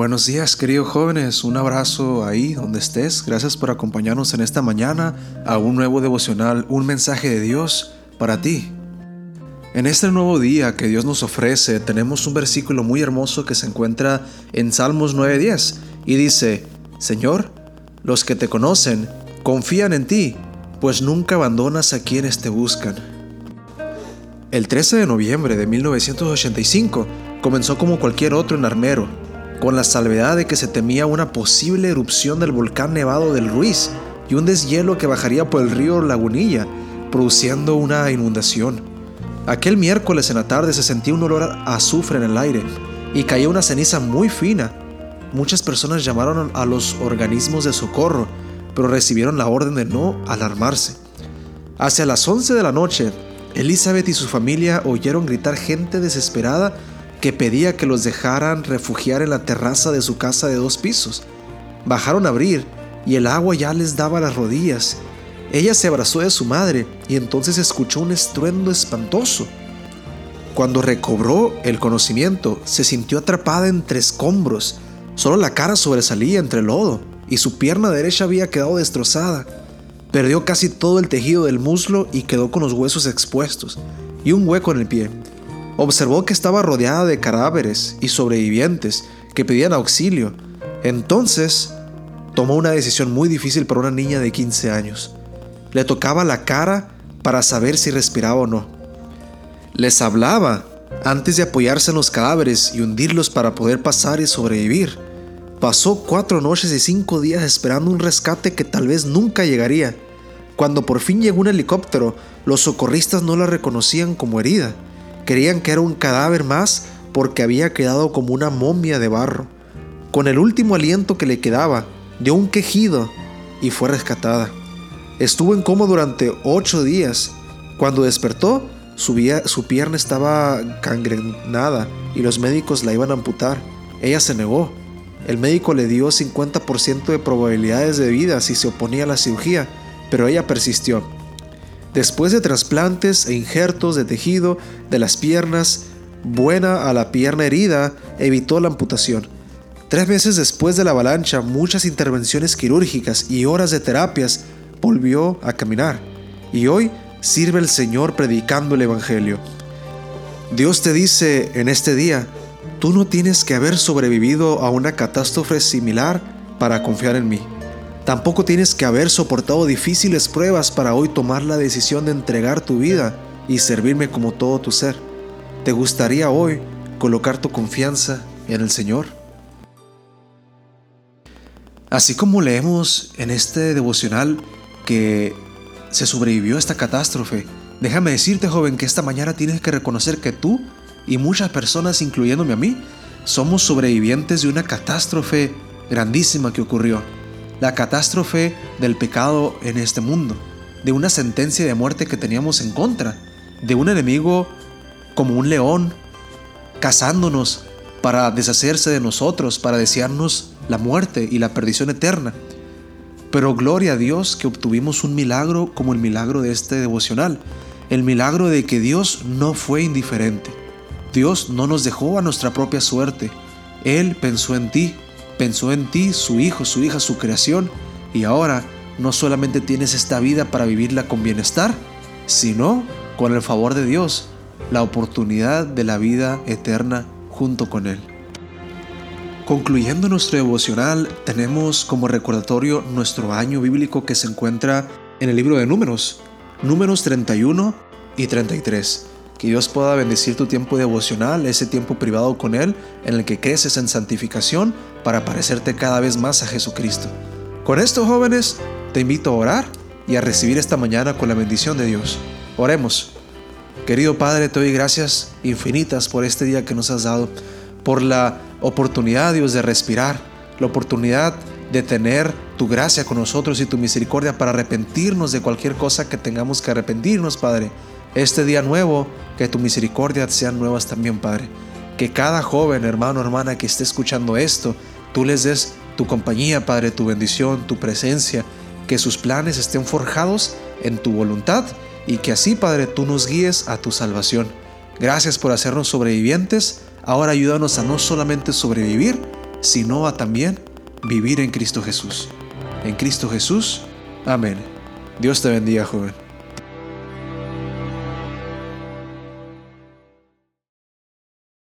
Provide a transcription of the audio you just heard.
Buenos días, queridos jóvenes. Un abrazo ahí donde estés. Gracias por acompañarnos en esta mañana a un nuevo devocional, un mensaje de Dios para ti. En este nuevo día que Dios nos ofrece, tenemos un versículo muy hermoso que se encuentra en Salmos 9:10 y dice: Señor, los que te conocen confían en ti, pues nunca abandonas a quienes te buscan. El 13 de noviembre de 1985 comenzó como cualquier otro en Armero con la salvedad de que se temía una posible erupción del volcán nevado del Ruiz y un deshielo que bajaría por el río Lagunilla, produciendo una inundación. Aquel miércoles en la tarde se sentía un olor a azufre en el aire y caía una ceniza muy fina. Muchas personas llamaron a los organismos de socorro, pero recibieron la orden de no alarmarse. Hacia las 11 de la noche, Elizabeth y su familia oyeron gritar gente desesperada que pedía que los dejaran refugiar en la terraza de su casa de dos pisos. Bajaron a abrir y el agua ya les daba las rodillas. Ella se abrazó de su madre y entonces escuchó un estruendo espantoso. Cuando recobró el conocimiento, se sintió atrapada entre escombros. Solo la cara sobresalía entre el lodo y su pierna derecha había quedado destrozada. Perdió casi todo el tejido del muslo y quedó con los huesos expuestos y un hueco en el pie. Observó que estaba rodeada de cadáveres y sobrevivientes que pedían auxilio. Entonces, tomó una decisión muy difícil para una niña de 15 años. Le tocaba la cara para saber si respiraba o no. Les hablaba antes de apoyarse en los cadáveres y hundirlos para poder pasar y sobrevivir. Pasó cuatro noches y cinco días esperando un rescate que tal vez nunca llegaría. Cuando por fin llegó un helicóptero, los socorristas no la reconocían como herida. Creían que era un cadáver más porque había quedado como una momia de barro. Con el último aliento que le quedaba, dio un quejido y fue rescatada. Estuvo en coma durante ocho días. Cuando despertó, su, pierna estaba cangrenada y los médicos la iban a amputar. Ella se negó. El médico le dio 50% de probabilidades de vida si se oponía a la cirugía, pero ella persistió. Después de trasplantes e injertos de tejido de las piernas, buena a la pierna herida, evitó la amputación. Tres meses después de la avalancha, muchas intervenciones quirúrgicas y horas de terapias, volvió a caminar. Y hoy sirve el Señor predicando el Evangelio. Dios te dice en este día, tú no tienes que haber sobrevivido a una catástrofe similar para confiar en mí. Tampoco tienes que haber soportado difíciles pruebas para hoy tomar la decisión de entregar tu vida y servirme como todo tu ser. ¿Te gustaría hoy colocar tu confianza en el Señor? Así como leemos en este devocional que se sobrevivió a esta catástrofe, déjame decirte joven que esta mañana tienes que reconocer que tú y muchas personas, incluyéndome a mí, somos sobrevivientes de una catástrofe grandísima que ocurrió la catástrofe del pecado en este mundo, de una sentencia de muerte que teníamos en contra, de un enemigo como un león cazándonos para deshacerse de nosotros, para desearnos la muerte y la perdición eterna. Pero gloria a Dios que obtuvimos un milagro como el milagro de este devocional, el milagro de que Dios no fue indiferente. Dios no nos dejó a nuestra propia suerte. Él pensó en ti, pensó en ti, su hijo, su hija, su creación, y ahora no solamente tienes esta vida para vivirla con bienestar, sino con el favor de Dios, la oportunidad de la vida eterna junto con Él. Concluyendo nuestro devocional, tenemos como recordatorio nuestro año bíblico que se encuentra en el libro de números, números 31 y 33. Que Dios pueda bendecir tu tiempo devocional, ese tiempo privado con Él, en el que creces en santificación para parecerte cada vez más a Jesucristo. Con esto, jóvenes, te invito a orar y a recibir esta mañana con la bendición de Dios. Oremos. Querido Padre, te doy gracias infinitas por este día que nos has dado, por la oportunidad, Dios, de respirar, la oportunidad de tener tu gracia con nosotros y tu misericordia para arrepentirnos de cualquier cosa que tengamos que arrepentirnos, Padre este día nuevo, que tu misericordia sean nuevas también, Padre. Que cada joven, hermano, hermana que esté escuchando esto, tú les des tu compañía, Padre, tu bendición, tu presencia, que sus planes estén forjados en tu voluntad y que así, Padre, tú nos guíes a tu salvación. Gracias por hacernos sobrevivientes. Ahora ayúdanos a no solamente sobrevivir, sino a también vivir en Cristo Jesús. En Cristo Jesús. Amén. Dios te bendiga, joven.